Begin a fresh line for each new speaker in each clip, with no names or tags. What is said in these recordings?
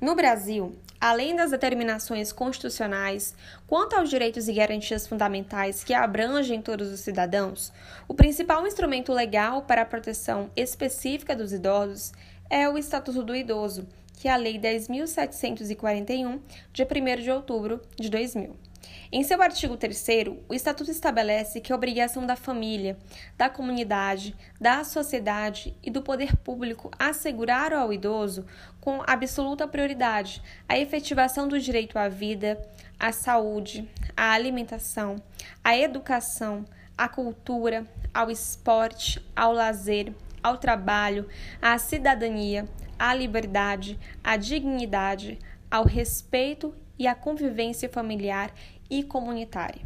No Brasil, além das determinações constitucionais quanto aos direitos e garantias fundamentais que abrangem todos os cidadãos, o principal instrumento legal para a proteção específica dos idosos é o Estatuto do Idoso, que é a Lei 10.741, de 1 de outubro de 2000. Em seu artigo 3, o Estatuto estabelece que a obrigação da família, da comunidade, da sociedade e do poder público assegurar ao idoso, com absoluta prioridade, a efetivação do direito à vida, à saúde, à alimentação, à educação, à cultura, ao esporte, ao lazer, ao trabalho, à cidadania, à liberdade, à dignidade, ao respeito e à convivência familiar e comunitária.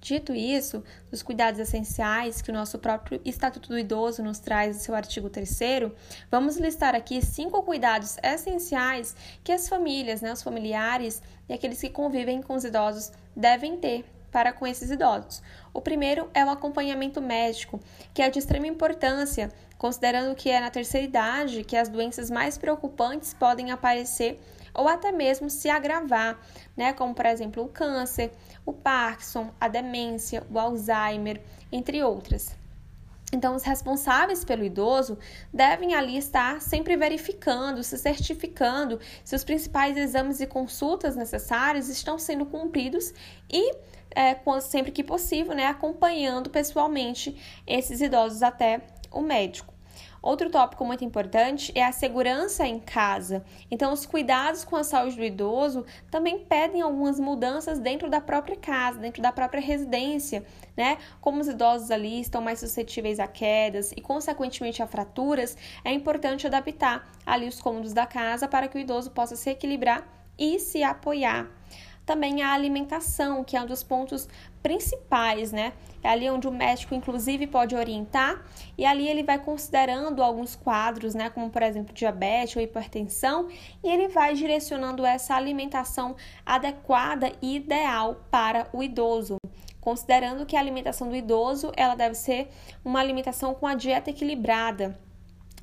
Dito isso, os cuidados essenciais que o nosso próprio Estatuto do Idoso nos traz em seu artigo 3 vamos listar aqui cinco cuidados essenciais que as famílias, né, os familiares e aqueles que convivem com os idosos devem ter para com esses idosos. O primeiro é o acompanhamento médico, que é de extrema importância, considerando que é na terceira idade que as doenças mais preocupantes podem aparecer ou até mesmo se agravar, né? Como por exemplo o câncer, o Parkinson, a demência, o Alzheimer, entre outras. Então, os responsáveis pelo idoso devem ali estar sempre verificando, se certificando se os principais exames e consultas necessários estão sendo cumpridos e, é, sempre que possível, né, acompanhando pessoalmente esses idosos até o médico. Outro tópico muito importante é a segurança em casa. Então, os cuidados com a saúde do idoso também pedem algumas mudanças dentro da própria casa, dentro da própria residência, né? Como os idosos ali estão mais suscetíveis a quedas e, consequentemente, a fraturas, é importante adaptar ali os cômodos da casa para que o idoso possa se equilibrar e se apoiar também a alimentação, que é um dos pontos principais, né? É ali onde o médico, inclusive, pode orientar e ali ele vai considerando alguns quadros, né? Como, por exemplo, diabetes ou hipertensão, e ele vai direcionando essa alimentação adequada e ideal para o idoso considerando que a alimentação do idoso ela deve ser uma alimentação com a dieta equilibrada,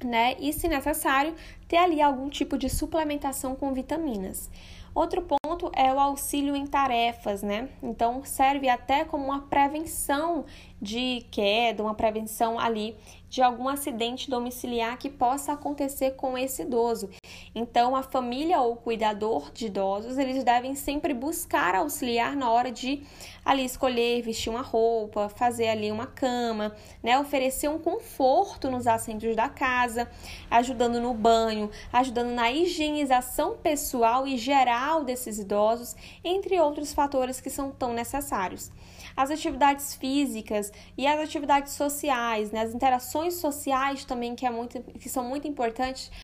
né? E, se necessário, ter ali algum tipo de suplementação com vitaminas. Outro ponto é o auxílio em tarefas, né? Então serve até como uma prevenção de queda, uma prevenção ali de algum acidente domiciliar que possa acontecer com esse idoso. Então, a família ou cuidador de idosos, eles devem sempre buscar auxiliar na hora de ali escolher vestir uma roupa, fazer ali uma cama, né, oferecer um conforto nos assentos da casa, ajudando no banho, ajudando na higienização pessoal e geral desses idosos, entre outros fatores que são tão necessários. As atividades físicas e as atividades sociais, né, as interações sociais também que, é muito, que são muito importantes